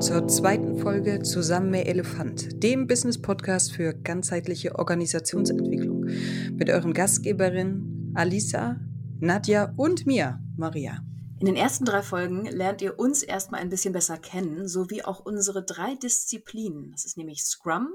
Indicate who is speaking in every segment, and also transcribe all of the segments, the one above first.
Speaker 1: Willkommen zur zweiten Folge Zusammen mehr Elefant, dem Business-Podcast für ganzheitliche Organisationsentwicklung mit euren Gastgeberinnen Alisa, Nadja und mir, Maria.
Speaker 2: In den ersten drei Folgen lernt ihr uns erstmal ein bisschen besser kennen, sowie auch unsere drei Disziplinen. Das ist nämlich Scrum,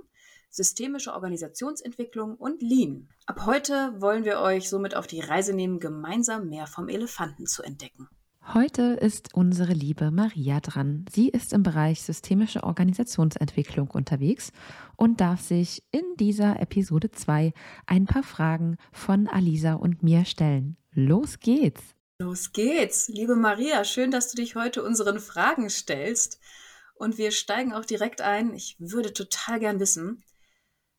Speaker 2: systemische Organisationsentwicklung und Lean. Ab heute wollen wir euch somit auf die Reise nehmen, gemeinsam mehr vom Elefanten zu entdecken.
Speaker 3: Heute ist unsere liebe Maria dran. Sie ist im Bereich systemische Organisationsentwicklung unterwegs und darf sich in dieser Episode 2 ein paar Fragen von Alisa und mir stellen. Los geht's!
Speaker 2: Los geht's! Liebe Maria, schön, dass du dich heute unseren Fragen stellst. Und wir steigen auch direkt ein. Ich würde total gern wissen,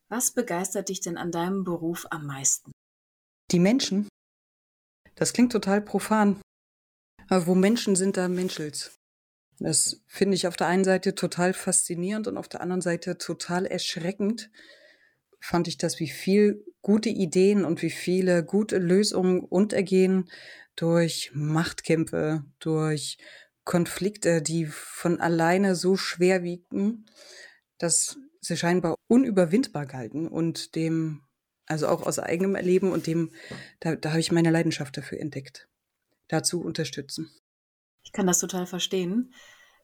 Speaker 2: was begeistert dich denn an deinem Beruf am meisten?
Speaker 1: Die Menschen. Das klingt total profan. Aber wo Menschen sind, da menschelt's. Das finde ich auf der einen Seite total faszinierend und auf der anderen Seite total erschreckend. Fand ich das, wie viel gute Ideen und wie viele gute Lösungen untergehen durch Machtkämpfe, durch Konflikte, die von alleine so schwer wiegen, dass sie scheinbar unüberwindbar galten und dem, also auch aus eigenem Erleben und dem, da, da habe ich meine Leidenschaft dafür entdeckt, dazu unterstützen.
Speaker 2: Ich kann das total verstehen.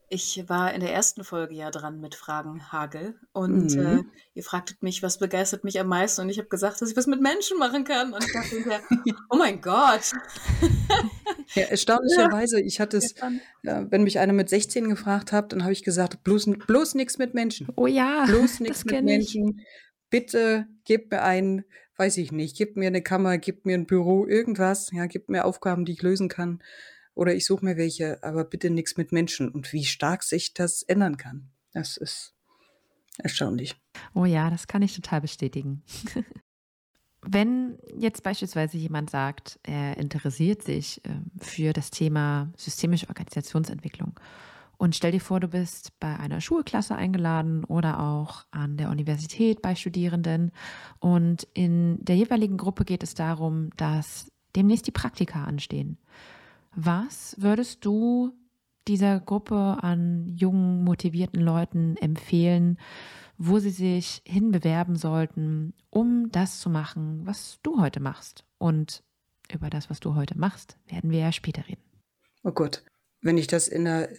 Speaker 2: Ich war in der ersten Folge ja dran mit Fragen Hagel und mhm. äh, ihr fragtet mich, was begeistert mich am meisten und ich habe gesagt, dass ich was mit Menschen machen kann und ich dachte hinterher, oh mein Gott.
Speaker 1: ja, erstaunlicherweise, ich hatte es, äh, wenn mich einer mit 16 gefragt hat, dann habe ich gesagt, bloß, bloß nichts mit Menschen.
Speaker 3: Oh ja,
Speaker 1: bloß nichts mit Menschen. Ich. Bitte gib mir ein, weiß ich nicht, gib mir eine Kammer, gib mir ein Büro, irgendwas, ja, gib mir Aufgaben, die ich lösen kann oder ich suche mir welche, aber bitte nichts mit Menschen. Und wie stark sich das ändern kann, das ist erstaunlich.
Speaker 3: Oh ja, das kann ich total bestätigen. Wenn jetzt beispielsweise jemand sagt, er interessiert sich ähm, für das Thema systemische Organisationsentwicklung und stell dir vor, du bist bei einer Schulklasse eingeladen oder auch an der Universität bei Studierenden und in der jeweiligen Gruppe geht es darum, dass demnächst die Praktika anstehen. Was würdest du dieser Gruppe an jungen, motivierten Leuten empfehlen, wo sie sich hinbewerben sollten, um das zu machen, was du heute machst? Und über das, was du heute machst, werden wir ja später reden.
Speaker 1: Oh Gott, wenn ich das in der,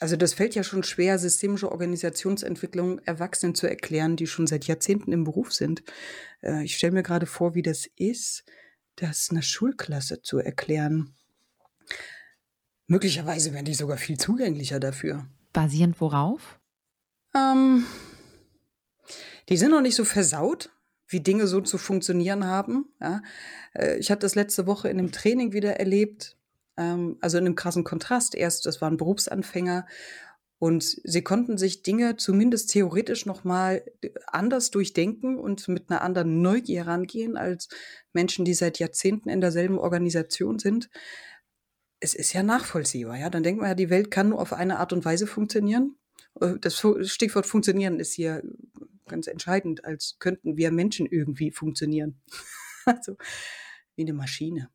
Speaker 1: also das fällt ja schon schwer, systemische Organisationsentwicklung Erwachsenen zu erklären, die schon seit Jahrzehnten im Beruf sind. Äh, ich stelle mir gerade vor, wie das ist, das einer Schulklasse zu erklären. Möglicherweise wären die sogar viel zugänglicher dafür.
Speaker 3: Basierend worauf?
Speaker 1: Ähm, die sind noch nicht so versaut, wie Dinge so zu funktionieren haben. Ja. Äh, ich hatte das letzte Woche in einem Training wieder erlebt, ähm, also in einem krassen Kontrast. Erst, das waren Berufsanfänger und sie konnten sich Dinge zumindest theoretisch nochmal anders durchdenken und mit einer anderen Neugier rangehen als Menschen, die seit Jahrzehnten in derselben Organisation sind es ist ja nachvollziehbar, ja. Dann denkt man ja, die Welt kann nur auf eine Art und Weise funktionieren. Äh, das Stichwort funktionieren ist hier ganz entscheidend, als könnten wir Menschen irgendwie funktionieren. also wie eine Maschine.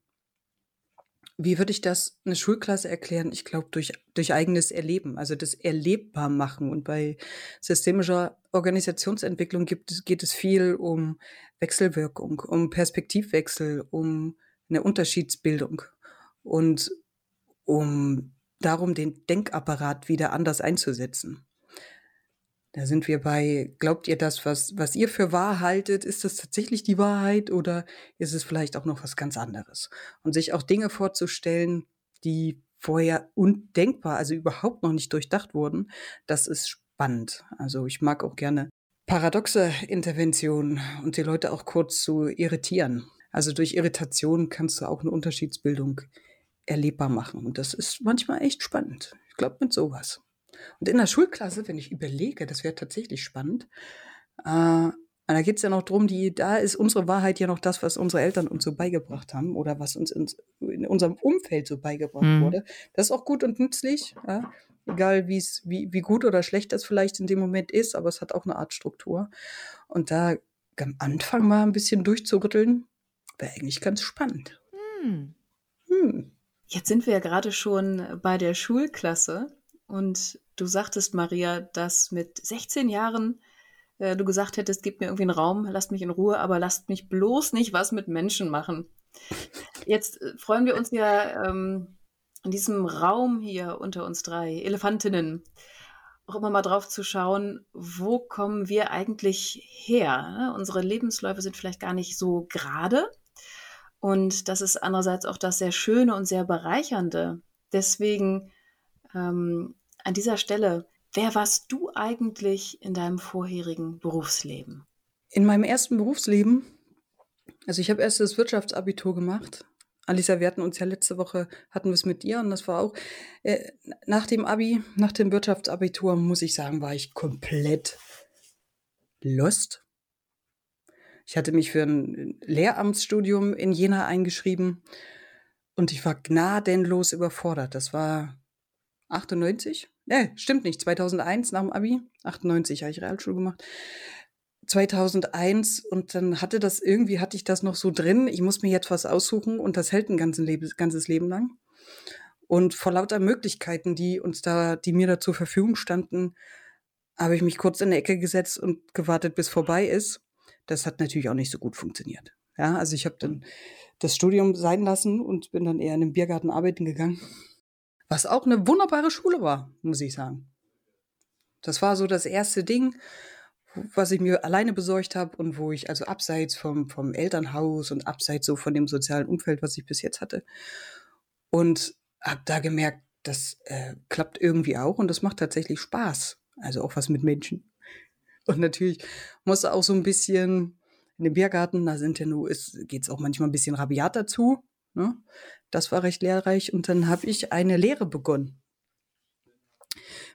Speaker 1: Wie würde ich das eine Schulklasse erklären? Ich glaube, durch, durch eigenes Erleben, also das erlebbar machen. Und bei systemischer Organisationsentwicklung gibt, geht es viel um Wechselwirkung, um Perspektivwechsel, um eine Unterschiedsbildung. Und um darum, den Denkapparat wieder anders einzusetzen. Da sind wir bei, glaubt ihr das, was, was ihr für wahr haltet, ist das tatsächlich die Wahrheit oder ist es vielleicht auch noch was ganz anderes? Und sich auch Dinge vorzustellen, die vorher undenkbar, also überhaupt noch nicht durchdacht wurden, das ist spannend. Also ich mag auch gerne paradoxe Interventionen und die Leute auch kurz zu irritieren. Also durch Irritation kannst du auch eine Unterschiedsbildung erlebbar machen. Und das ist manchmal echt spannend. Ich glaube, mit sowas. Und in der Schulklasse, wenn ich überlege, das wäre tatsächlich spannend, äh, da geht es ja noch drum, die, da ist unsere Wahrheit ja noch das, was unsere Eltern uns so beigebracht haben oder was uns in, in unserem Umfeld so beigebracht mhm. wurde. Das ist auch gut und nützlich, ja? egal wie's, wie, wie gut oder schlecht das vielleicht in dem Moment ist, aber es hat auch eine Art Struktur. Und da am Anfang mal ein bisschen durchzurütteln, wäre eigentlich ganz spannend.
Speaker 2: Hm. Hm. Jetzt sind wir ja gerade schon bei der Schulklasse und Du sagtest, Maria, dass mit 16 Jahren äh, du gesagt hättest, gib mir irgendwie einen Raum, lasst mich in Ruhe, aber lasst mich bloß nicht was mit Menschen machen. Jetzt äh, freuen wir uns ja ähm, in diesem Raum hier unter uns drei Elefantinnen auch immer mal drauf zu schauen, wo kommen wir eigentlich her? Ne? Unsere Lebensläufe sind vielleicht gar nicht so gerade. Und das ist andererseits auch das sehr Schöne und sehr bereichernde. Deswegen ähm, an dieser Stelle, wer warst du eigentlich in deinem vorherigen Berufsleben?
Speaker 1: In meinem ersten Berufsleben, also ich habe erst das Wirtschaftsabitur gemacht Alisa, wir hatten uns ja letzte Woche, hatten wir es mit dir und das war auch, äh, nach dem Abi, nach dem Wirtschaftsabitur, muss ich sagen, war ich komplett lost. Ich hatte mich für ein Lehramtsstudium in Jena eingeschrieben und ich war gnadenlos überfordert. Das war 98? Ne, stimmt nicht, 2001 nach dem Abi. 98 habe ich Realschule gemacht. 2001 und dann hatte das irgendwie, hatte ich das noch so drin, ich muss mir jetzt was aussuchen und das hält ein ganzes Leben, ganzes Leben lang. Und vor lauter Möglichkeiten, die uns da, die mir da zur Verfügung standen, habe ich mich kurz in die Ecke gesetzt und gewartet, bis vorbei ist. Das hat natürlich auch nicht so gut funktioniert. Ja, also ich habe dann das Studium sein lassen und bin dann eher in den Biergarten arbeiten gegangen. Was auch eine wunderbare Schule war, muss ich sagen. Das war so das erste Ding, was ich mir alleine besorgt habe und wo ich also abseits vom, vom Elternhaus und abseits so von dem sozialen Umfeld, was ich bis jetzt hatte. Und habe da gemerkt, das äh, klappt irgendwie auch und das macht tatsächlich Spaß. Also auch was mit Menschen. Und natürlich muss auch so ein bisschen in dem Biergarten, da sind ja nur, geht es auch manchmal ein bisschen rabiat dazu. Ne? Das war recht lehrreich. Und dann habe ich eine Lehre begonnen.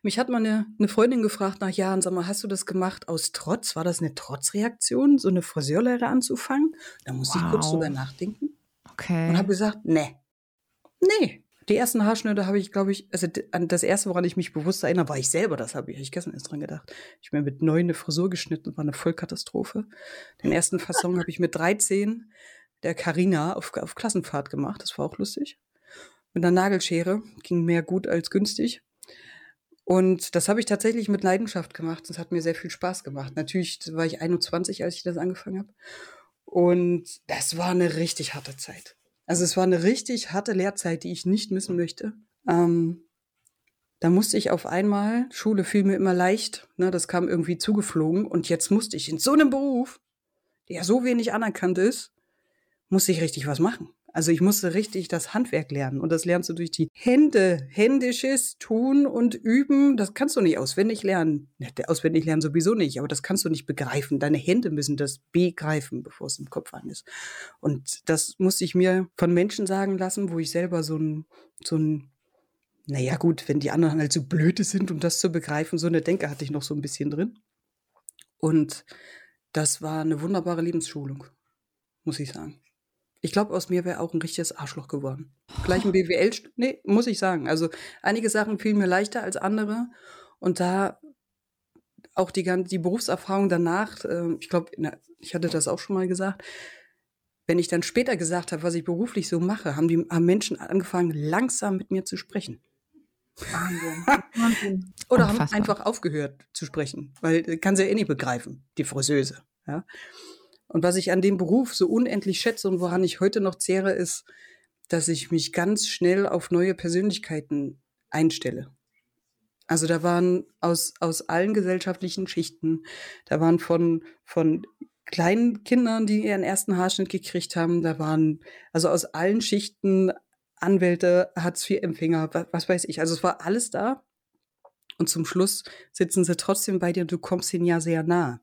Speaker 1: Mich hat mal eine, eine Freundin gefragt nach Jahren, sag mal, hast du das gemacht aus Trotz? War das eine Trotzreaktion, so eine Friseurlehre anzufangen? Da musste wow. ich kurz drüber nachdenken. Okay. Und habe gesagt, nee. Nee. Die ersten Haarschnitte habe ich, glaube ich, also das erste, woran ich mich bewusst erinnere, war ich selber. Das habe ich, ich gestern erst dran gedacht. Ich bin mit neun eine Frisur geschnitten, war eine Vollkatastrophe. Den ersten Fasson habe ich mit 13 der Carina auf, auf Klassenfahrt gemacht. Das war auch lustig. Mit einer Nagelschere. Ging mehr gut als günstig. Und das habe ich tatsächlich mit Leidenschaft gemacht. Es hat mir sehr viel Spaß gemacht. Natürlich war ich 21, als ich das angefangen habe. Und das war eine richtig harte Zeit. Also es war eine richtig harte Lehrzeit, die ich nicht missen möchte. Ähm, da musste ich auf einmal, Schule fiel mir immer leicht, ne, das kam irgendwie zugeflogen. Und jetzt musste ich in so einem Beruf, der ja so wenig anerkannt ist, musste ich richtig was machen. Also ich musste richtig das Handwerk lernen und das lernst du durch die Hände, händisches Tun und Üben. Das kannst du nicht auswendig lernen. Auswendig lernen sowieso nicht, aber das kannst du nicht begreifen. Deine Hände müssen das begreifen, bevor es im Kopf an ist. Und das musste ich mir von Menschen sagen lassen, wo ich selber so ein, so ein, naja gut, wenn die anderen halt so blöde sind, um das zu begreifen, so eine Denke hatte ich noch so ein bisschen drin. Und das war eine wunderbare Lebensschulung, muss ich sagen. Ich glaube, aus mir wäre auch ein richtiges Arschloch geworden. Gleich ein BWL, nee, muss ich sagen. Also einige Sachen fielen mir leichter als andere. Und da auch die, ganze, die Berufserfahrung danach, äh, ich glaube, ich hatte das auch schon mal gesagt, wenn ich dann später gesagt habe, was ich beruflich so mache, haben die haben Menschen angefangen, langsam mit mir zu sprechen. Wahnsinn. Wahnsinn. Oder Unfassbar. haben einfach aufgehört zu sprechen, weil äh, kann sie ja eh nicht begreifen, die Friseuse. Ja? Und was ich an dem Beruf so unendlich schätze und woran ich heute noch zehre, ist, dass ich mich ganz schnell auf neue Persönlichkeiten einstelle. Also da waren aus, aus allen gesellschaftlichen Schichten, da waren von, von kleinen Kindern, die ihren ersten Haarschnitt gekriegt haben, da waren also aus allen Schichten Anwälte, Hartz-IV-Empfänger, was, was weiß ich. Also es war alles da. Und zum Schluss sitzen sie trotzdem bei dir, du kommst ihnen ja sehr nah.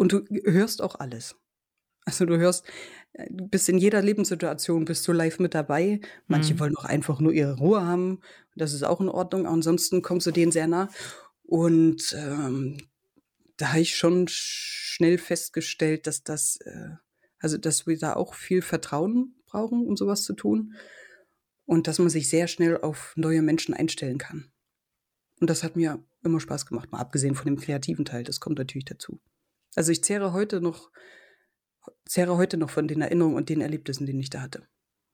Speaker 1: Und du hörst auch alles. Also du hörst, äh, du bist in jeder Lebenssituation, bist du live mit dabei. Manche mhm. wollen auch einfach nur ihre Ruhe haben. Das ist auch in Ordnung. Ansonsten kommst du denen sehr nah. Und ähm, da habe ich schon schnell festgestellt, dass das, äh, also dass wir da auch viel Vertrauen brauchen, um sowas zu tun. Und dass man sich sehr schnell auf neue Menschen einstellen kann. Und das hat mir immer Spaß gemacht, mal abgesehen von dem kreativen Teil. Das kommt natürlich dazu. Also ich zehre heute noch, zehre heute noch von den Erinnerungen und den Erlebnissen, die ich da hatte.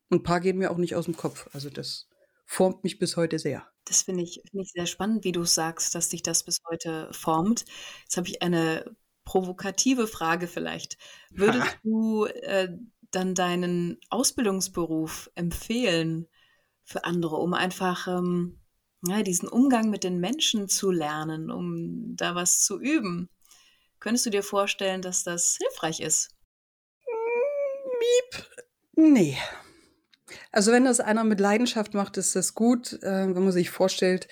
Speaker 1: Und ein paar gehen mir auch nicht aus dem Kopf. Also das formt mich bis heute sehr.
Speaker 2: Das finde ich, find ich sehr spannend, wie du sagst, dass dich das bis heute formt. Jetzt habe ich eine provokative Frage vielleicht. Würdest ha. du äh, dann deinen Ausbildungsberuf empfehlen für andere, um einfach ähm, ja, diesen Umgang mit den Menschen zu lernen, um da was zu üben? Könntest du dir vorstellen, dass das hilfreich ist?
Speaker 1: Miep. Nee. Also wenn das einer mit Leidenschaft macht, ist das gut. Äh, wenn man sich vorstellt,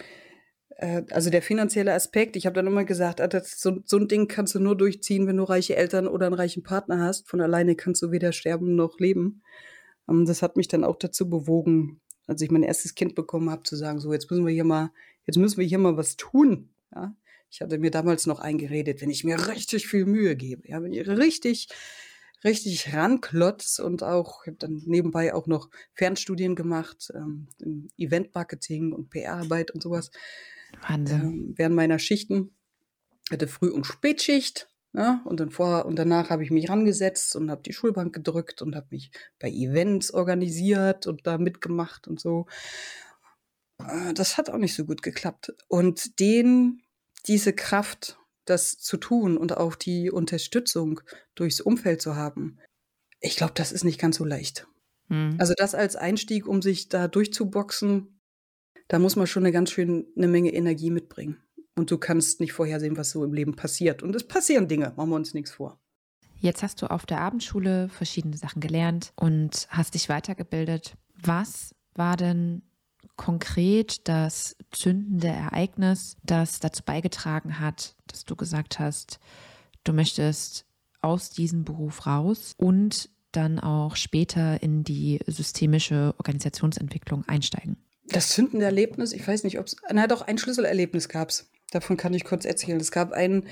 Speaker 1: äh, also der finanzielle Aspekt, ich habe dann immer gesagt, ah, so, so ein Ding kannst du nur durchziehen, wenn du reiche Eltern oder einen reichen Partner hast. Von alleine kannst du weder sterben noch leben. Ähm, das hat mich dann auch dazu bewogen, als ich mein erstes Kind bekommen habe, zu sagen, so jetzt müssen wir hier mal, jetzt müssen wir hier mal was tun. Ja? Ich hatte mir damals noch eingeredet, wenn ich mir richtig viel Mühe gebe, ja, wenn ich richtig richtig ranklotz und auch, ich habe dann nebenbei auch noch Fernstudien gemacht, ähm, Eventmarketing und PR-Arbeit und sowas. Wahnsinn. Ähm, während meiner Schichten. Hatte Früh- und Spätschicht. Ja, und dann vorher und danach habe ich mich rangesetzt und habe die Schulbank gedrückt und habe mich bei Events organisiert und da mitgemacht und so. Äh, das hat auch nicht so gut geklappt. Und den, diese Kraft das zu tun und auch die Unterstützung durchs Umfeld zu haben, ich glaube, das ist nicht ganz so leicht. Mhm. Also das als Einstieg, um sich da durchzuboxen, da muss man schon eine ganz schön eine Menge Energie mitbringen. Und du kannst nicht vorhersehen, was so im Leben passiert. Und es passieren Dinge, machen wir uns nichts vor.
Speaker 3: Jetzt hast du auf der Abendschule verschiedene Sachen gelernt und hast dich weitergebildet. Was war denn konkret das zündende Ereignis, das dazu beigetragen hat, dass du gesagt hast, du möchtest aus diesem Beruf raus und dann auch später in die systemische Organisationsentwicklung einsteigen?
Speaker 1: Das zündende Erlebnis, ich weiß nicht, ob es, na doch, ein Schlüsselerlebnis gab es. Davon kann ich kurz erzählen. Es gab einen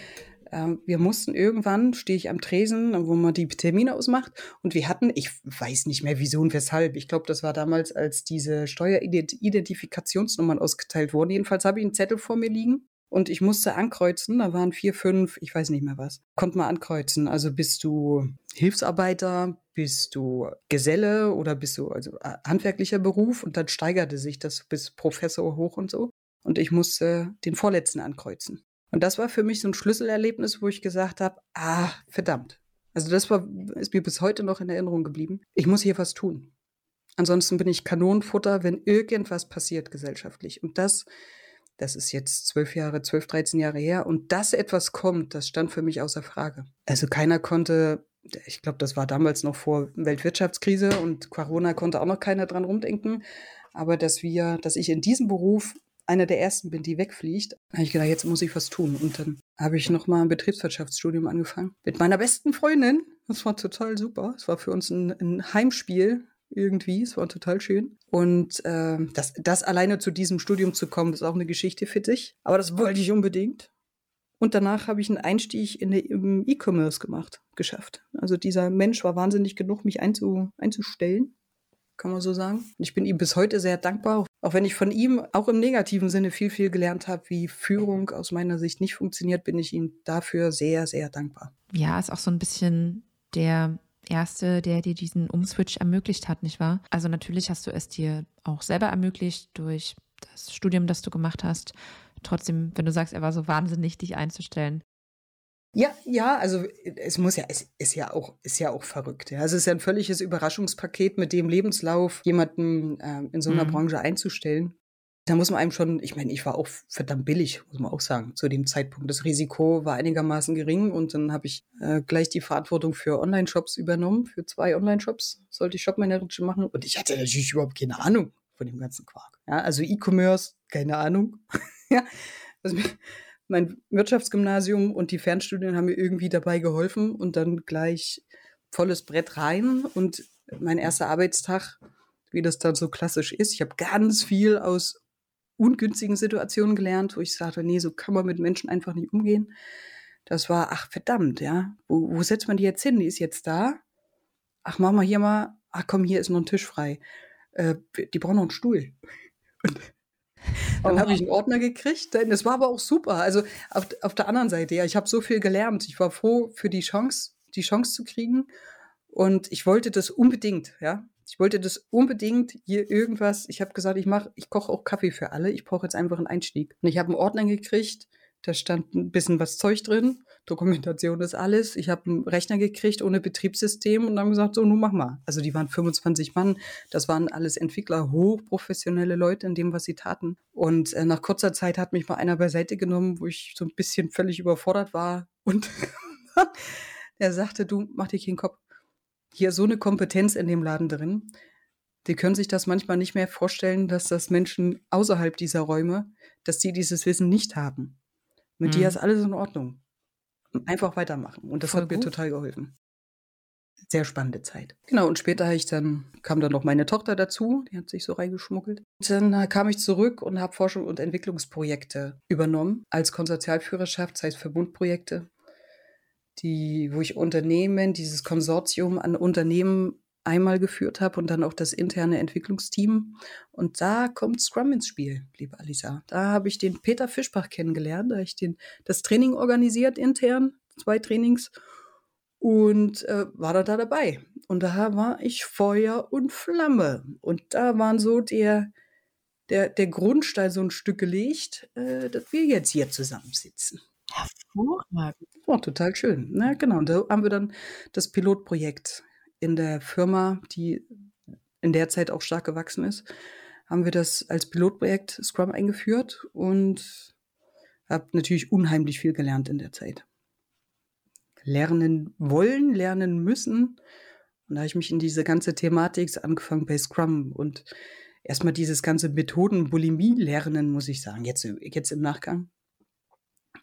Speaker 1: wir mussten irgendwann, stehe ich am Tresen, wo man die Termine ausmacht. Und wir hatten, ich weiß nicht mehr wieso und weshalb. Ich glaube, das war damals, als diese Steueridentifikationsnummern ausgeteilt wurden. Jedenfalls habe ich einen Zettel vor mir liegen. Und ich musste ankreuzen, da waren vier, fünf, ich weiß nicht mehr was. Konnte man ankreuzen. Also bist du Hilfsarbeiter, bist du Geselle oder bist du also äh, handwerklicher Beruf und dann steigerte sich das bis Professor hoch und so. Und ich musste den vorletzten ankreuzen. Und das war für mich so ein Schlüsselerlebnis, wo ich gesagt habe, ah, verdammt. Also das war, ist mir bis heute noch in Erinnerung geblieben. Ich muss hier was tun. Ansonsten bin ich Kanonenfutter, wenn irgendwas passiert gesellschaftlich. Und das, das ist jetzt zwölf Jahre, zwölf, dreizehn Jahre her. Und dass etwas kommt, das stand für mich außer Frage. Also keiner konnte, ich glaube, das war damals noch vor Weltwirtschaftskrise und Corona konnte auch noch keiner dran rumdenken. Aber dass wir, dass ich in diesem Beruf einer der ersten bin, die wegfliegt, habe ich gedacht, jetzt muss ich was tun. Und dann habe ich nochmal ein Betriebswirtschaftsstudium angefangen. Mit meiner besten Freundin. Das war total super. Es war für uns ein, ein Heimspiel irgendwie. Es war total schön. Und äh, das, das alleine zu diesem Studium zu kommen, ist auch eine Geschichte für sich. Aber das wollte ich unbedingt. Und danach habe ich einen Einstieg in der, im E-Commerce gemacht, geschafft. Also dieser Mensch war wahnsinnig genug, mich einzu, einzustellen kann man so sagen. Und ich bin ihm bis heute sehr dankbar, auch wenn ich von ihm auch im negativen Sinne viel, viel gelernt habe, wie Führung aus meiner Sicht nicht funktioniert, bin ich ihm dafür sehr, sehr dankbar.
Speaker 3: Ja, ist auch so ein bisschen der Erste, der dir diesen Umswitch ermöglicht hat, nicht wahr? Also natürlich hast du es dir auch selber ermöglicht durch das Studium, das du gemacht hast. Trotzdem, wenn du sagst, er war so wahnsinnig, dich einzustellen,
Speaker 1: ja, ja, also es muss ja, es ist ja auch, ist ja auch verrückt. Ja. Also es ist ja ein völliges Überraschungspaket, mit dem Lebenslauf jemanden äh, in so einer mhm. Branche einzustellen. Da muss man einem schon, ich meine, ich war auch verdammt billig, muss man auch sagen, zu dem Zeitpunkt. Das Risiko war einigermaßen gering und dann habe ich äh, gleich die Verantwortung für Online-Shops übernommen, für zwei Online-Shops sollte ich Shopmanager machen und ich hatte natürlich überhaupt keine Ahnung von dem ganzen Quark. Ja, also E-Commerce, keine Ahnung. ja, also, mein Wirtschaftsgymnasium und die Fernstudien haben mir irgendwie dabei geholfen und dann gleich volles Brett rein und mein erster Arbeitstag, wie das dann so klassisch ist. Ich habe ganz viel aus ungünstigen Situationen gelernt, wo ich sagte, nee, so kann man mit Menschen einfach nicht umgehen. Das war, ach verdammt, ja, wo, wo setzt man die jetzt hin? Die ist jetzt da. Ach, mach mal hier mal, ach komm, hier ist noch ein Tisch frei. Äh, die brauchen noch einen Stuhl. Und dann habe ich einen Ordner gekriegt. Das war aber auch super. Also auf, auf der anderen Seite, ja, ich habe so viel gelernt. Ich war froh für die Chance, die Chance zu kriegen. Und ich wollte das unbedingt, ja. Ich wollte das unbedingt hier irgendwas. Ich habe gesagt, ich mache, ich koche auch Kaffee für alle. Ich brauche jetzt einfach einen Einstieg. Und ich habe einen Ordner gekriegt. Da stand ein bisschen was Zeug drin. Dokumentation ist alles. Ich habe einen Rechner gekriegt ohne Betriebssystem und dann gesagt, so, nun mach mal. Also die waren 25 Mann. Das waren alles Entwickler, hochprofessionelle Leute in dem, was sie taten. Und äh, nach kurzer Zeit hat mich mal einer beiseite genommen, wo ich so ein bisschen völlig überfordert war. Und er sagte, du, mach dir keinen Kopf hier so eine Kompetenz in dem Laden drin. Die können sich das manchmal nicht mehr vorstellen, dass das Menschen außerhalb dieser Räume, dass die dieses Wissen nicht haben. Mit mhm. dir ist alles in Ordnung. Einfach weitermachen. Und das Voll hat mir gut. total geholfen. Sehr spannende Zeit. Genau, und später ich dann, kam dann noch meine Tochter dazu, die hat sich so reingeschmuggelt. Und dann äh, kam ich zurück und habe Forschung und Entwicklungsprojekte übernommen als Konsortialführerschaft, das heißt Verbundprojekte die, wo ich Unternehmen, dieses Konsortium an Unternehmen einmal geführt habe und dann auch das interne Entwicklungsteam. Und da kommt Scrum ins Spiel, liebe Alisa. Da habe ich den Peter Fischbach kennengelernt, da habe ich den, das Training organisiert intern, zwei Trainings und äh, war da, da dabei. Und da war ich Feuer und Flamme. Und da waren so der, der, der Grundstein so ein Stück gelegt, äh, dass wir jetzt hier zusammensitzen. Hervorragend. Oh, total schön. Na, genau. Und da haben wir dann das Pilotprojekt in der Firma, die in der Zeit auch stark gewachsen ist, haben wir das als Pilotprojekt Scrum eingeführt und habe natürlich unheimlich viel gelernt in der Zeit. Lernen wollen, lernen müssen. Und da habe ich mich in diese ganze Thematik angefangen bei Scrum und erstmal dieses ganze Methoden-Bulimie lernen, muss ich sagen, jetzt, jetzt im Nachgang.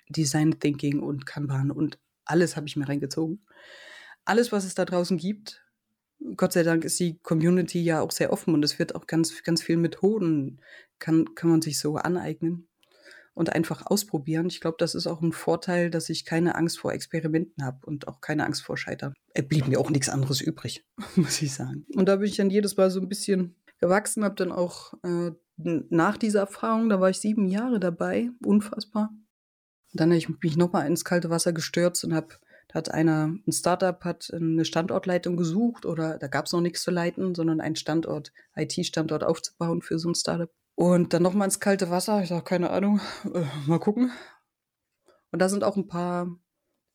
Speaker 1: Design Thinking und Kanban und alles habe ich mir reingezogen. Alles, was es da draußen gibt. Gott sei Dank ist die Community ja auch sehr offen und es wird auch ganz, ganz viel Methoden, kann, kann man sich so aneignen und einfach ausprobieren. Ich glaube, das ist auch ein Vorteil, dass ich keine Angst vor Experimenten habe und auch keine Angst vor Scheitern. Es blieb mir auch nichts anderes übrig, muss ich sagen. Und da bin ich dann jedes Mal so ein bisschen gewachsen, habe dann auch äh, nach dieser Erfahrung, da war ich sieben Jahre dabei, unfassbar, dann habe ich mich nochmal ins kalte Wasser gestürzt und habe, da hat einer, ein Startup hat eine Standortleitung gesucht oder da gab es noch nichts zu leiten, sondern einen Standort, IT-Standort aufzubauen für so ein Startup. Und dann nochmal ins kalte Wasser, ich sage, keine Ahnung, äh, mal gucken. Und da sind auch ein paar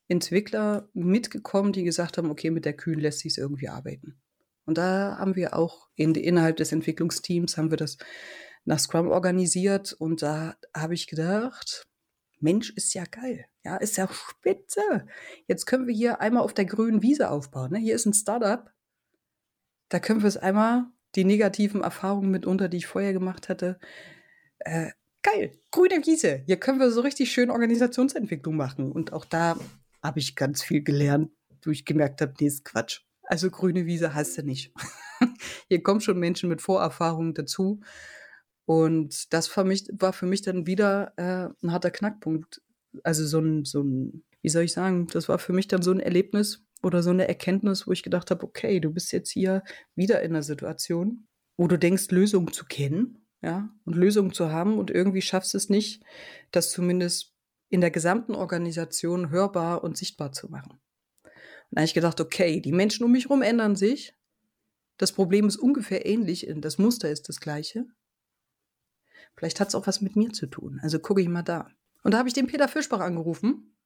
Speaker 1: Entwickler mitgekommen, die gesagt haben, okay, mit der Kühn lässt sich irgendwie arbeiten. Und da haben wir auch in, innerhalb des Entwicklungsteams haben wir das nach Scrum organisiert und da habe ich gedacht, Mensch, ist ja geil. Ja, ist ja spitze. Jetzt können wir hier einmal auf der grünen Wiese aufbauen. Ne? Hier ist ein Startup. Da können wir es einmal, die negativen Erfahrungen mitunter, die ich vorher gemacht hatte, äh, geil, grüne Wiese. Hier können wir so richtig schön Organisationsentwicklung machen. Und auch da habe ich ganz viel gelernt, wo ich gemerkt habe, nee, ist Quatsch. Also grüne Wiese hast du nicht. Hier kommen schon Menschen mit Vorerfahrungen dazu. Und das für mich, war für mich dann wieder äh, ein harter Knackpunkt. Also so ein, so ein, wie soll ich sagen, das war für mich dann so ein Erlebnis oder so eine Erkenntnis, wo ich gedacht habe, okay, du bist jetzt hier wieder in einer Situation, wo du denkst, Lösungen zu kennen, ja, und Lösungen zu haben und irgendwie schaffst es nicht, das zumindest in der gesamten Organisation hörbar und sichtbar zu machen. Und da habe ich gedacht, okay, die Menschen um mich herum ändern sich. Das Problem ist ungefähr ähnlich, das Muster ist das gleiche. Vielleicht hat es auch was mit mir zu tun. Also gucke ich mal da. Und da habe ich den Peter Fischbach angerufen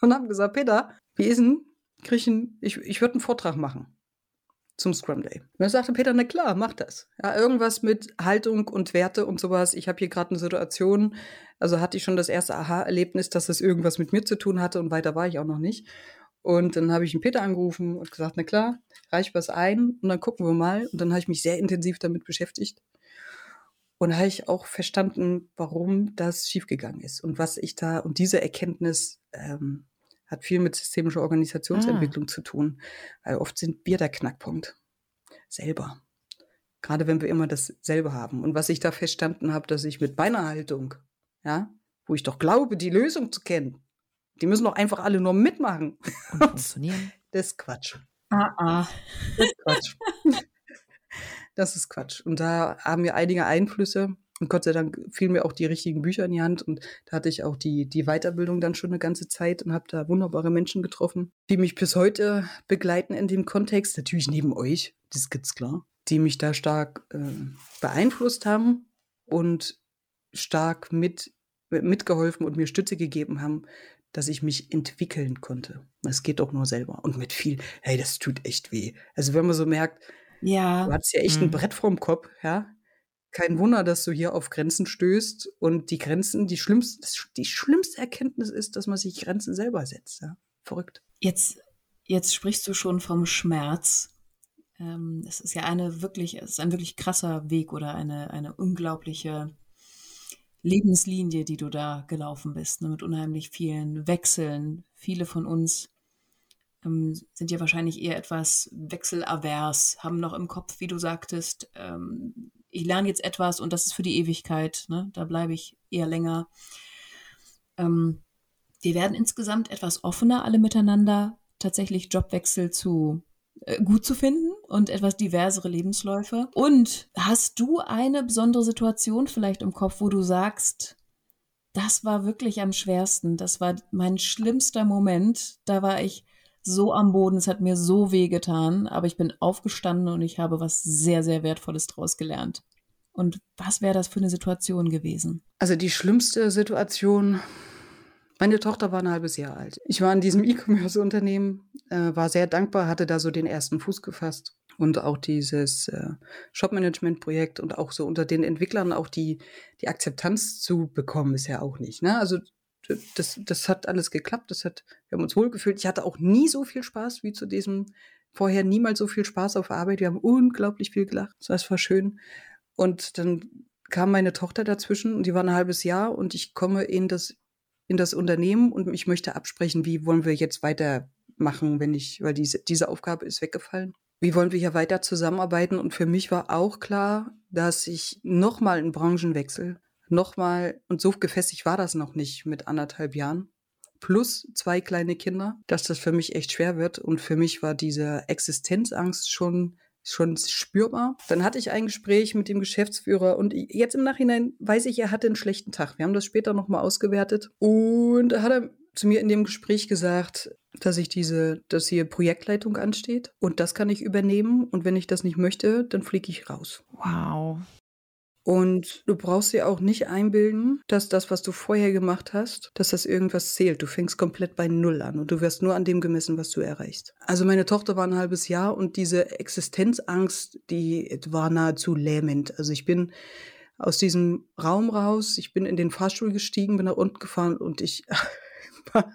Speaker 1: und habe gesagt, Peter, wie ist denn? Ich, ich, ich würde einen Vortrag machen zum Scrum Day. Und dann sagte Peter, na klar, mach das. Ja, irgendwas mit Haltung und Werte und sowas. Ich habe hier gerade eine Situation, also hatte ich schon das erste Aha-Erlebnis, dass das irgendwas mit mir zu tun hatte und weiter war ich auch noch nicht. Und dann habe ich den Peter angerufen und gesagt, na klar, reich was ein und dann gucken wir mal. Und dann habe ich mich sehr intensiv damit beschäftigt. Und habe ich auch verstanden, warum das schiefgegangen ist und was ich da, und diese Erkenntnis ähm, hat viel mit systemischer Organisationsentwicklung ah. zu tun, weil oft sind wir der Knackpunkt selber. Gerade wenn wir immer dasselbe haben. Und was ich da verstanden habe, dass ich mit meiner Haltung, ja, wo ich doch glaube, die Lösung zu kennen, die müssen doch einfach alle nur mitmachen. Und funktionieren. Das ist Quatsch. Ah, ah. Das ist Quatsch. Das ist Quatsch. Und da haben wir einige Einflüsse. Und Gott sei Dank fielen mir auch die richtigen Bücher in die Hand und da hatte ich auch die, die Weiterbildung dann schon eine ganze Zeit und habe da wunderbare Menschen getroffen, die mich bis heute begleiten in dem Kontext. Natürlich neben euch, das gibt's klar. Die mich da stark äh, beeinflusst haben und stark mit, mitgeholfen und mir Stütze gegeben haben, dass ich mich entwickeln konnte. Es geht doch nur selber. Und mit viel, hey, das tut echt weh. Also wenn man so merkt, ja. du hast ja echt mhm. ein Brett vorm Kopf, ja. Kein Wunder, dass du hier auf Grenzen stößt. Und die Grenzen, die schlimmste, die schlimmste Erkenntnis ist, dass man sich Grenzen selber setzt. Ja? Verrückt.
Speaker 2: Jetzt, jetzt sprichst du schon vom Schmerz. Ähm, es ist ja eine wirklich, es ist ein wirklich krasser Weg oder eine, eine unglaubliche Lebenslinie, die du da gelaufen bist, ne, mit unheimlich vielen Wechseln. Viele von uns ähm, sind ja wahrscheinlich eher etwas wechselavers, haben noch im Kopf, wie du sagtest, ähm, ich lerne jetzt etwas und das ist für die Ewigkeit, ne? da bleibe ich eher länger. Ähm, wir werden insgesamt etwas offener alle miteinander, tatsächlich Jobwechsel zu äh, gut zu finden und etwas diversere Lebensläufe. Und hast du eine besondere Situation vielleicht im Kopf, wo du sagst, das war wirklich am schwersten, das war mein schlimmster Moment, da war ich so am Boden, es hat mir so weh getan, aber ich bin aufgestanden und ich habe was sehr, sehr Wertvolles daraus gelernt. Und was wäre das für eine Situation gewesen?
Speaker 1: Also die schlimmste Situation meine Tochter war ein halbes Jahr alt. Ich war in diesem E-Commerce-Unternehmen, äh, war sehr dankbar, hatte da so den ersten Fuß gefasst und auch dieses äh, Shop-Management-Projekt und auch so unter den Entwicklern auch die, die Akzeptanz zu bekommen, ist ja auch nicht. Ne? Also das, das hat alles geklappt, das hat, wir haben uns wohlgefühlt. Ich hatte auch nie so viel Spaß wie zu diesem, vorher niemals so viel Spaß auf Arbeit. Wir haben unglaublich viel gelacht. Das war schön. Und dann kam meine Tochter dazwischen und die war ein halbes Jahr und ich komme in das in das Unternehmen und ich möchte absprechen, wie wollen wir jetzt weitermachen, wenn ich, weil diese, diese Aufgabe ist weggefallen. Wie wollen wir hier weiter zusammenarbeiten? Und für mich war auch klar, dass ich nochmal einen Branchenwechsel, nochmal, und so gefestigt war das noch nicht mit anderthalb Jahren, plus zwei kleine Kinder, dass das für mich echt schwer wird. Und für mich war diese Existenzangst schon schon spürbar. Dann hatte ich ein Gespräch mit dem Geschäftsführer und jetzt im Nachhinein weiß ich, er hatte einen schlechten Tag. Wir haben das später nochmal ausgewertet und da hat er zu mir in dem Gespräch gesagt, dass ich diese, dass hier Projektleitung ansteht und das kann ich übernehmen und wenn ich das nicht möchte, dann fliege ich raus.
Speaker 3: Wow.
Speaker 1: Und du brauchst dir auch nicht einbilden, dass das, was du vorher gemacht hast, dass das irgendwas zählt. Du fängst komplett bei Null an und du wirst nur an dem gemessen, was du erreichst. Also meine Tochter war ein halbes Jahr und diese Existenzangst, die war nahezu lähmend. Also ich bin aus diesem Raum raus, ich bin in den Fahrstuhl gestiegen, bin nach unten gefahren und ich war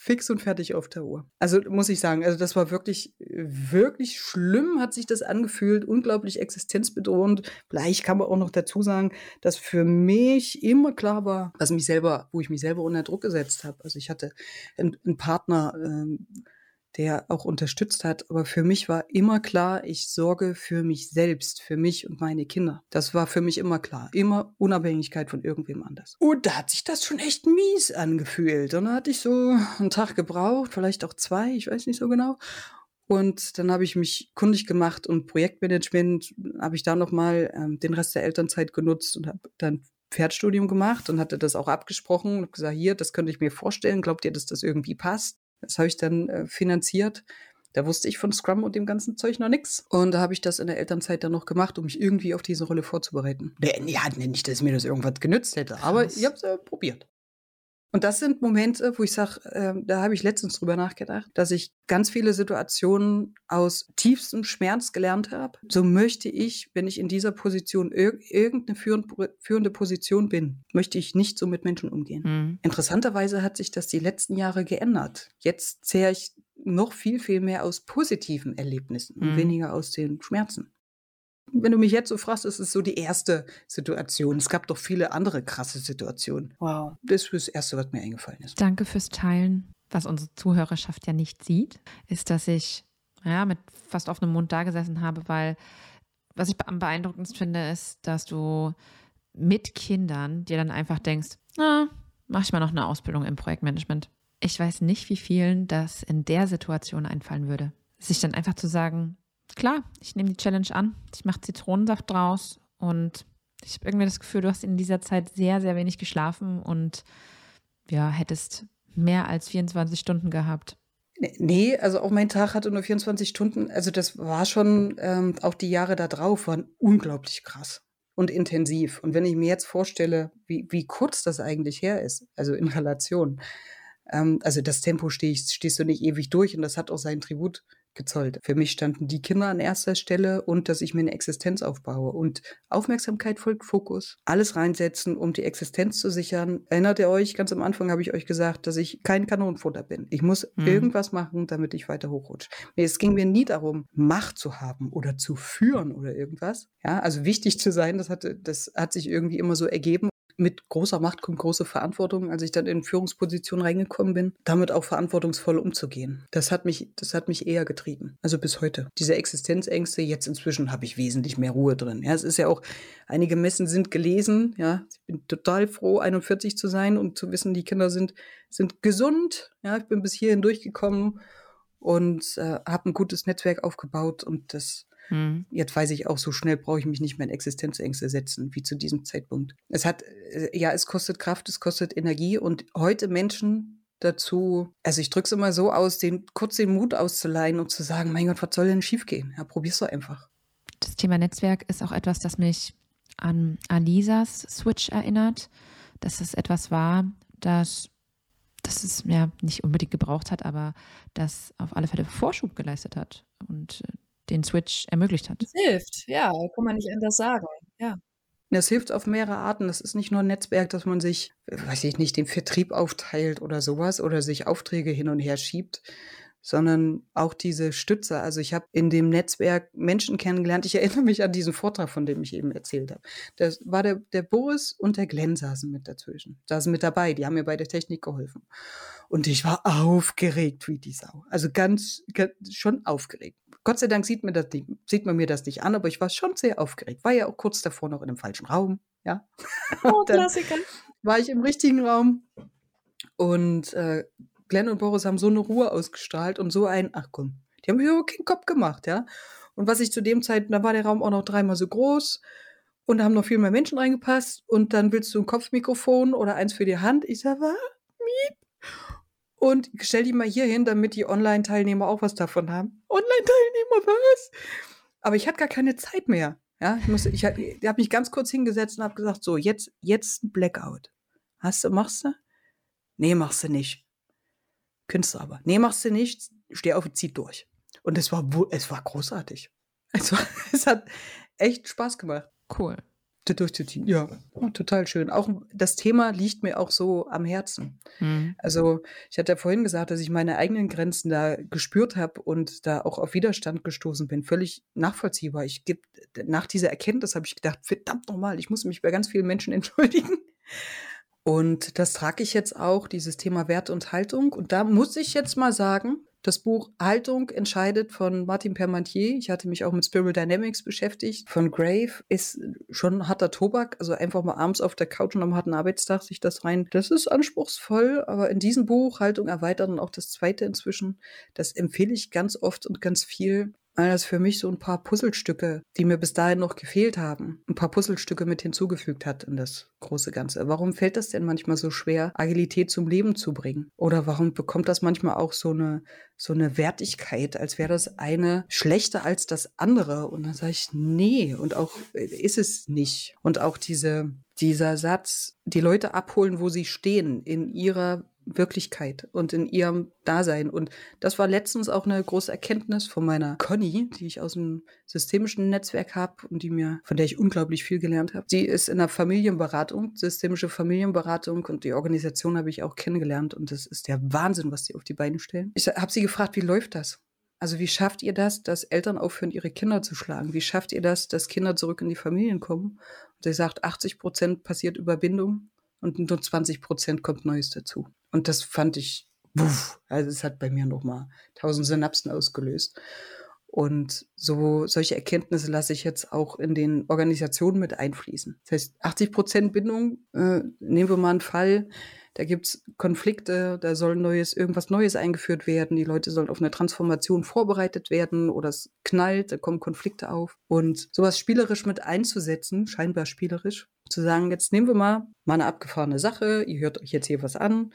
Speaker 1: fix und fertig auf der Uhr. Also muss ich sagen, also das war wirklich, wirklich schlimm, hat sich das angefühlt, unglaublich existenzbedrohend. Vielleicht kann man auch noch dazu sagen, dass für mich immer klar war, was mich selber, wo ich mich selber unter Druck gesetzt habe. Also ich hatte einen, einen Partner, ähm, der auch unterstützt hat. Aber für mich war immer klar, ich sorge für mich selbst, für mich und meine Kinder. Das war für mich immer klar. Immer Unabhängigkeit von irgendwem anders. Und da hat sich das schon echt mies angefühlt. Und da hatte ich so einen Tag gebraucht, vielleicht auch zwei, ich weiß nicht so genau. Und dann habe ich mich kundig gemacht und Projektmanagement habe ich da nochmal ähm, den Rest der Elternzeit genutzt und habe dann Pferdstudium gemacht und hatte das auch abgesprochen und gesagt, hier, das könnte ich mir vorstellen. Glaubt ihr, dass das irgendwie passt? Das habe ich dann äh, finanziert. Da wusste ich von Scrum und dem ganzen Zeug noch nichts. Und da habe ich das in der Elternzeit dann noch gemacht, um mich irgendwie auf diese Rolle vorzubereiten. Ja, nicht, dass mir das irgendwas genützt hätte, aber ich habe es äh, probiert. Und das sind Momente, wo ich sage, äh, da habe ich letztens drüber nachgedacht, dass ich ganz viele Situationen aus tiefstem Schmerz gelernt habe. So möchte ich, wenn ich in dieser Position ir irgendeine führende Position bin, möchte ich nicht so mit Menschen umgehen. Mhm. Interessanterweise hat sich das die letzten Jahre geändert. Jetzt zehre ich noch viel, viel mehr aus positiven Erlebnissen mhm. und weniger aus den Schmerzen wenn du mich jetzt so fragst, ist es so die erste Situation. Es gab doch viele andere krasse Situationen.
Speaker 2: Wow.
Speaker 1: Das ist das Erste, was mir eingefallen ist.
Speaker 3: Danke fürs Teilen. Was unsere Zuhörerschaft ja nicht sieht, ist, dass ich ja, mit fast offenem Mund da gesessen habe, weil was ich am beeindruckendsten finde, ist, dass du mit Kindern dir dann einfach denkst, na, mach ich mal noch eine Ausbildung im Projektmanagement. Ich weiß nicht, wie vielen das in der Situation einfallen würde. Sich dann einfach zu sagen, klar, ich nehme die Challenge an, ich mache Zitronensaft draus und Ich habe irgendwie das Gefühl, du hast in dieser Zeit sehr, sehr wenig geschlafen und ja, hättest mehr als 24 Stunden gehabt.
Speaker 1: Nee, also auch mein Tag hatte nur 24 Stunden. Also das war schon, ähm, auch die Jahre da drauf waren unglaublich krass und intensiv. Und wenn ich mir jetzt vorstelle, wie, wie kurz das eigentlich her ist, also in Relation, ähm, also das Tempo stehst, stehst du nicht ewig durch und das hat auch seinen Tribut gezollt. Für mich standen die Kinder an erster Stelle und dass ich mir eine Existenz aufbaue. Und Aufmerksamkeit folgt Fokus. Alles reinsetzen, um die Existenz zu sichern. Erinnert ihr euch, ganz am Anfang habe ich euch gesagt, dass ich kein Kanonenfutter bin. Ich muss mhm. irgendwas machen, damit ich weiter hochrutsche. Es ging mir nie darum, Macht zu haben oder zu führen oder irgendwas. Ja, also wichtig zu sein, das hat, das hat sich irgendwie immer so ergeben mit großer Macht kommt große Verantwortung, als ich dann in Führungsposition reingekommen bin, damit auch verantwortungsvoll umzugehen. Das hat mich, das hat mich eher getrieben. Also bis heute. Diese Existenzängste, jetzt inzwischen habe ich wesentlich mehr Ruhe drin. Ja, es ist ja auch, einige Messen sind gelesen. Ja, ich bin total froh, 41 zu sein und zu wissen, die Kinder sind, sind gesund. Ja, ich bin bis hierhin durchgekommen und äh, habe ein gutes Netzwerk aufgebaut und das Mhm. Jetzt weiß ich auch, so schnell brauche ich mich nicht mehr in Existenzängste setzen, wie zu diesem Zeitpunkt. Es hat, äh, ja, es kostet Kraft, es kostet Energie und heute Menschen dazu, also ich drücke es immer so aus, den, kurz den Mut auszuleihen und zu sagen, mein Gott, was soll denn schiefgehen? Ja, probier's doch einfach.
Speaker 3: Das Thema Netzwerk ist auch etwas, das mich an Alisas Switch erinnert, dass es etwas war, das dass es ja nicht unbedingt gebraucht hat, aber das auf alle Fälle Vorschub geleistet hat. Und äh, den Switch ermöglicht hat.
Speaker 2: Es hilft, ja, kann man nicht anders sagen, ja.
Speaker 1: Das hilft auf mehrere Arten. Das ist nicht nur ein Netzwerk, dass man sich, weiß ich nicht, den Vertrieb aufteilt oder sowas oder sich Aufträge hin und her schiebt, sondern auch diese Stütze. Also ich habe in dem Netzwerk Menschen kennengelernt. Ich erinnere mich an diesen Vortrag, von dem ich eben erzählt habe. Das war der, der Boris und der Glenn saßen mit dazwischen, saßen mit dabei. Die haben mir bei der Technik geholfen. Und ich war aufgeregt wie die Sau. Also ganz, ganz schon aufgeregt. Gott sei Dank sieht, mir das sieht man mir das nicht an, aber ich war schon sehr aufgeregt. War ja auch kurz davor noch in dem falschen Raum. Ja.
Speaker 2: Oh, Klassiker.
Speaker 1: War ich im richtigen Raum. Und äh, Glenn und Boris haben so eine Ruhe ausgestrahlt und so ein, ach komm, die haben mir überhaupt keinen Kopf gemacht, ja. Und was ich zu dem Zeit, da war der Raum auch noch dreimal so groß und da haben noch viel mehr Menschen reingepasst und dann willst du ein Kopfmikrofon oder eins für die Hand. Ich sag, was? Miep und stell die mal hier hin, damit die Online-Teilnehmer auch was davon haben. Online-Teilnehmer, was? Aber ich hatte gar keine Zeit mehr. Ja, ich musste, ich, ich habe mich ganz kurz hingesetzt und habe gesagt, so, jetzt, jetzt ein Blackout. Hast du, machst du? Nee, machst du nicht. Könntest du aber. Nee, machst du nicht. Steh auf und zieh durch. Und es war, es war großartig. Es, war, es hat echt Spaß gemacht.
Speaker 3: Cool
Speaker 1: durchzuziehen. Ja, oh, total schön. Auch das Thema liegt mir auch so am Herzen. Mhm. Also ich hatte ja vorhin gesagt, dass ich meine eigenen Grenzen da gespürt habe und da auch auf Widerstand gestoßen bin. Völlig nachvollziehbar. Ich gebe nach dieser Erkenntnis habe ich gedacht, verdammt nochmal, ich muss mich bei ganz vielen Menschen entschuldigen. Und das trage ich jetzt auch, dieses Thema Wert und Haltung. Und da muss ich jetzt mal sagen, das Buch Haltung entscheidet von Martin Permantier. Ich hatte mich auch mit Spiral Dynamics beschäftigt. Von Grave ist schon harter Tobak. Also einfach mal abends auf der Couch und am harten Arbeitstag sich das rein. Das ist anspruchsvoll, aber in diesem Buch Haltung erweitern und auch das zweite inzwischen, das empfehle ich ganz oft und ganz viel weil das für mich so ein paar Puzzlestücke, die mir bis dahin noch gefehlt haben, ein paar Puzzlestücke mit hinzugefügt hat in das große Ganze. Warum fällt das denn manchmal so schwer, Agilität zum Leben zu bringen? Oder warum bekommt das manchmal auch so eine, so eine Wertigkeit, als wäre das eine schlechter als das andere? Und dann sage ich, nee, und auch äh, ist es nicht. Und auch diese, dieser Satz, die Leute abholen, wo sie stehen, in ihrer Wirklichkeit und in ihrem Dasein. Und das war letztens auch eine große Erkenntnis von meiner Conny, die ich aus dem systemischen Netzwerk habe und die mir, von der ich unglaublich viel gelernt habe. Sie ist in der Familienberatung, systemische Familienberatung und die Organisation habe ich auch kennengelernt und das ist der Wahnsinn, was sie auf die Beine stellen. Ich habe sie gefragt, wie läuft das? Also wie schafft ihr das, dass Eltern aufhören, ihre Kinder zu schlagen? Wie schafft ihr das, dass Kinder zurück in die Familien kommen? Und sie sagt, 80 Prozent passiert über Bindung und nur 20 Prozent kommt Neues dazu. Und das fand ich, wuff, also es hat bei mir nochmal tausend Synapsen ausgelöst. Und so solche Erkenntnisse lasse ich jetzt auch in den Organisationen mit einfließen. Das heißt, 80 Prozent Bindung, äh, nehmen wir mal einen Fall, da gibt's Konflikte, da soll neues, irgendwas Neues eingeführt werden, die Leute sollen auf eine Transformation vorbereitet werden oder es knallt, da kommen Konflikte auf. Und sowas spielerisch mit einzusetzen, scheinbar spielerisch, zu sagen, jetzt nehmen wir mal mal eine abgefahrene Sache, ihr hört euch jetzt hier was an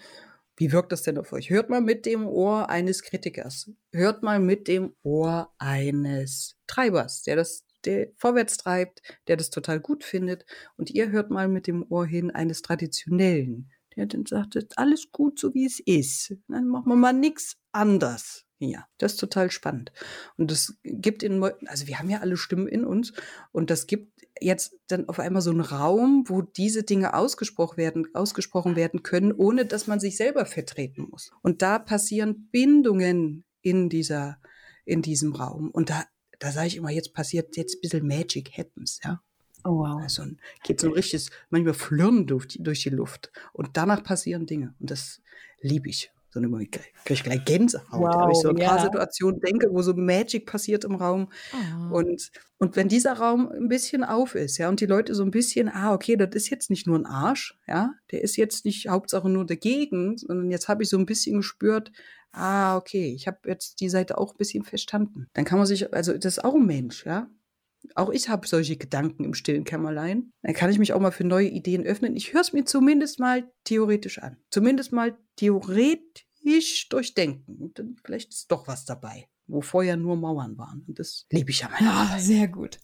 Speaker 1: wie wirkt das denn auf euch? Hört mal mit dem Ohr eines Kritikers. Hört mal mit dem Ohr eines Treibers, der das der vorwärts treibt, der das total gut findet. Und ihr hört mal mit dem Ohr hin eines Traditionellen, der dann sagt, alles gut, so wie es ist. Dann machen wir mal nichts anders. Ja, das ist total spannend. Und das gibt in, also wir haben ja alle Stimmen in uns und das gibt jetzt dann auf einmal so einen Raum, wo diese Dinge ausgesprochen werden, ausgesprochen werden können, ohne dass man sich selber vertreten muss. Und da passieren Bindungen in dieser, in diesem Raum. Und da, da sage ich immer, jetzt passiert jetzt ein bisschen Magic Happens, ja. Oh, wow. Also geht so ein richtiges, manchmal Flirren durch die, durch die Luft. Und danach passieren Dinge. Und das liebe ich so eine kriege ich gleich Gänsehaut, wow, wenn ich so ein paar Situationen denke, wo so Magic passiert im Raum. Oh. Und, und wenn dieser Raum ein bisschen auf ist, ja, und die Leute so ein bisschen, ah, okay, das ist jetzt nicht nur ein Arsch, ja, der ist jetzt nicht Hauptsache nur dagegen, sondern jetzt habe ich so ein bisschen gespürt, ah, okay, ich habe jetzt die Seite auch ein bisschen verstanden. Dann kann man sich, also das ist auch ein Mensch, ja. Auch ich habe solche Gedanken im stillen Kämmerlein. Dann kann ich mich auch mal für neue Ideen öffnen. Ich höre es mir zumindest mal theoretisch an. Zumindest mal theoretisch durchdenken. Und dann vielleicht ist doch was dabei, wo vorher nur Mauern waren. Und das liebe ich ja
Speaker 2: ja, Arbeit. Sehr gut.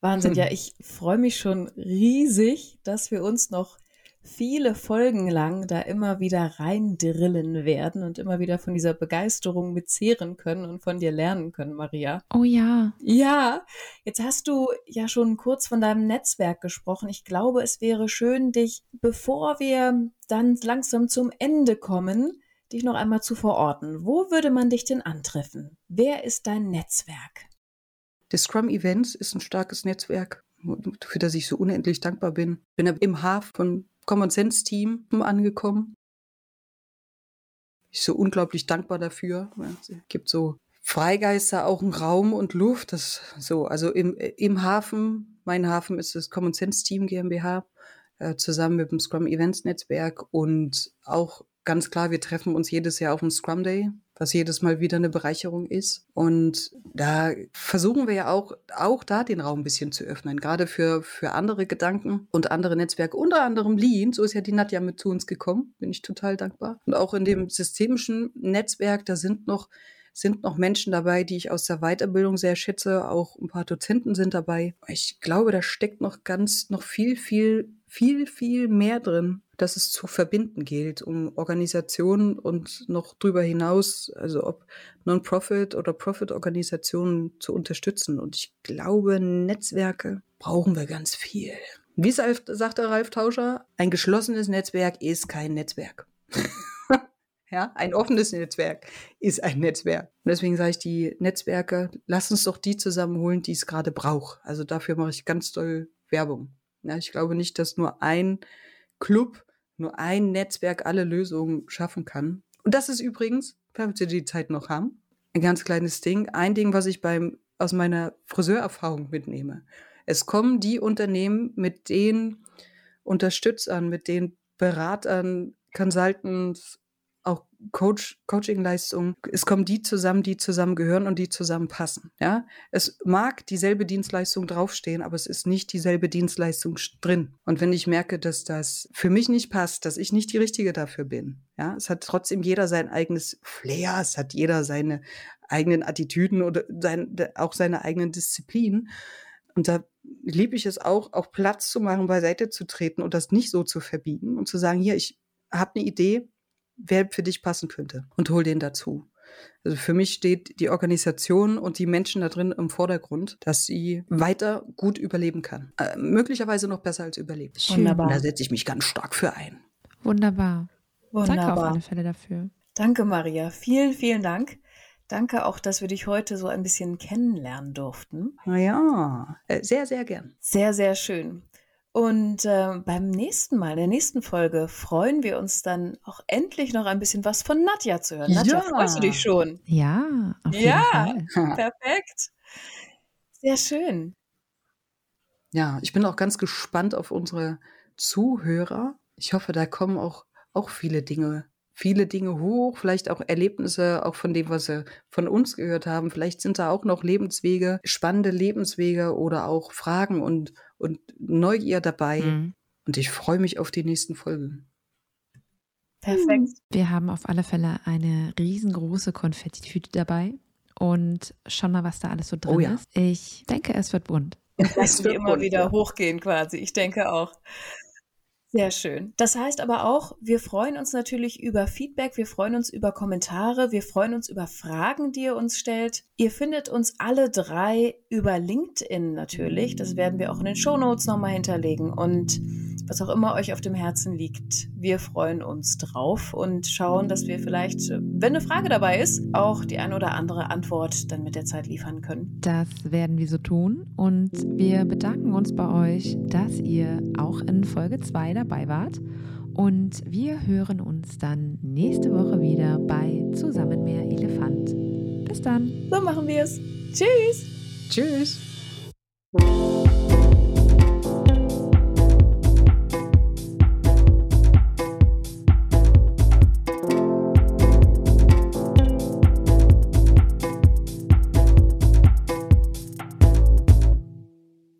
Speaker 2: Wahnsinn. Hm. Ja, ich freue mich schon riesig, dass wir uns noch viele Folgen lang da immer wieder reindrillen werden und immer wieder von dieser Begeisterung mitzehren können und von dir lernen können, Maria.
Speaker 3: Oh ja.
Speaker 2: Ja, jetzt hast du ja schon kurz von deinem Netzwerk gesprochen. Ich glaube, es wäre schön, dich, bevor wir dann langsam zum Ende kommen, dich noch einmal zu verorten. Wo würde man dich denn antreffen? Wer ist dein Netzwerk?
Speaker 1: Das Scrum Events ist ein starkes Netzwerk, für das ich so unendlich dankbar bin. Bin im Hafen von Common Sense Team angekommen. Ich bin so unglaublich dankbar dafür. Es gibt so Freigeister auch einen Raum und Luft. Das so, also im, im Hafen, mein Hafen ist das Common Sense Team GmbH, äh, zusammen mit dem Scrum Events Netzwerk und auch ganz klar, wir treffen uns jedes Jahr auf dem Scrum Day, was jedes Mal wieder eine Bereicherung ist. Und da versuchen wir ja auch, auch da den Raum ein bisschen zu öffnen, gerade für, für andere Gedanken und andere Netzwerke, unter anderem Lean. So ist ja die Nadja mit zu uns gekommen, bin ich total dankbar. Und auch in dem systemischen Netzwerk, da sind noch sind noch Menschen dabei, die ich aus der Weiterbildung sehr schätze. Auch ein paar Dozenten sind dabei. Ich glaube, da steckt noch ganz, noch viel, viel, viel, viel mehr drin, dass es zu verbinden gilt, um Organisationen und noch drüber hinaus, also ob Non-Profit oder Profit-Organisationen zu unterstützen. Und ich glaube, Netzwerke brauchen wir ganz viel. Wie sagte Ralf Tauscher, ein geschlossenes Netzwerk ist kein Netzwerk. ja, ein offenes Netzwerk ist ein Netzwerk. Und deswegen sage ich, die Netzwerke, lass uns doch die zusammenholen, die es gerade braucht. Also dafür mache ich ganz doll Werbung. Ja, ich glaube nicht, dass nur ein Club nur ein Netzwerk alle Lösungen schaffen kann. Und das ist übrigens, falls wir die Zeit noch haben, ein ganz kleines Ding. Ein Ding, was ich beim, aus meiner Friseurerfahrung mitnehme. Es kommen die Unternehmen mit den Unterstützern, mit den Beratern, Consultants, Coach, Coaching-Leistungen. Es kommen die zusammen, die zusammengehören und die zusammenpassen. Ja, es mag dieselbe Dienstleistung draufstehen, aber es ist nicht dieselbe Dienstleistung drin. Und wenn ich merke, dass das für mich nicht passt, dass ich nicht die Richtige dafür bin, ja, es hat trotzdem jeder sein eigenes Flair, es hat jeder seine eigenen Attitüden oder sein, auch seine eigenen Disziplinen. Und da liebe ich es auch, auch Platz zu machen, beiseite zu treten und das nicht so zu verbiegen und zu sagen, hier, ich habe eine Idee, wer für dich passen könnte und hol den dazu. Also für mich steht die Organisation und die Menschen da drin im Vordergrund, dass sie weiter gut überleben kann. Äh, möglicherweise noch besser als überlebt.
Speaker 3: Schön. Wunderbar.
Speaker 1: Und da setze ich mich ganz stark für ein.
Speaker 3: Wunderbar.
Speaker 2: Wunderbar.
Speaker 3: Danke auf alle Fälle dafür.
Speaker 2: Danke, Maria. Vielen, vielen Dank. Danke auch, dass wir dich heute so ein bisschen kennenlernen durften.
Speaker 1: Ja, äh, sehr, sehr gern.
Speaker 2: Sehr, sehr schön. Und äh, beim nächsten Mal, in der nächsten Folge, freuen wir uns dann auch endlich noch ein bisschen was von Nadja zu hören. Nadja, ja. freust du dich schon?
Speaker 3: Ja,
Speaker 2: auf jeden ja, Fall. perfekt. Sehr schön.
Speaker 1: Ja, ich bin auch ganz gespannt auf unsere Zuhörer. Ich hoffe, da kommen auch auch viele Dinge, viele Dinge hoch, vielleicht auch Erlebnisse, auch von dem, was sie von uns gehört haben. Vielleicht sind da auch noch Lebenswege, spannende Lebenswege oder auch Fragen und, und Neugier dabei. Mhm. Und ich freue mich auf die nächsten Folgen.
Speaker 3: Perfekt. Wir haben auf alle Fälle eine riesengroße Konfettitüte dabei und schauen mal, was da alles so drin oh ja. ist. Ich denke, es wird bunt.
Speaker 2: Es wird immer wieder hochgehen quasi. Ich denke auch. Sehr schön. Das heißt aber auch, wir freuen uns natürlich über Feedback, wir freuen uns über Kommentare, wir freuen uns über Fragen, die ihr uns stellt. Ihr findet uns alle drei über LinkedIn natürlich. Das werden wir auch in den Show Notes nochmal hinterlegen. Und was auch immer euch auf dem Herzen liegt, wir freuen uns drauf und schauen, dass wir vielleicht, wenn eine Frage dabei ist, auch die ein oder andere Antwort dann mit der Zeit liefern können.
Speaker 3: Das werden wir so tun. Und wir bedanken uns bei euch, dass ihr auch in Folge 2 dabei dabei wart. Und wir hören uns dann nächste Woche wieder bei Zusammen mehr Elefant. Bis dann.
Speaker 2: So machen wir es. Tschüss.
Speaker 1: Tschüss.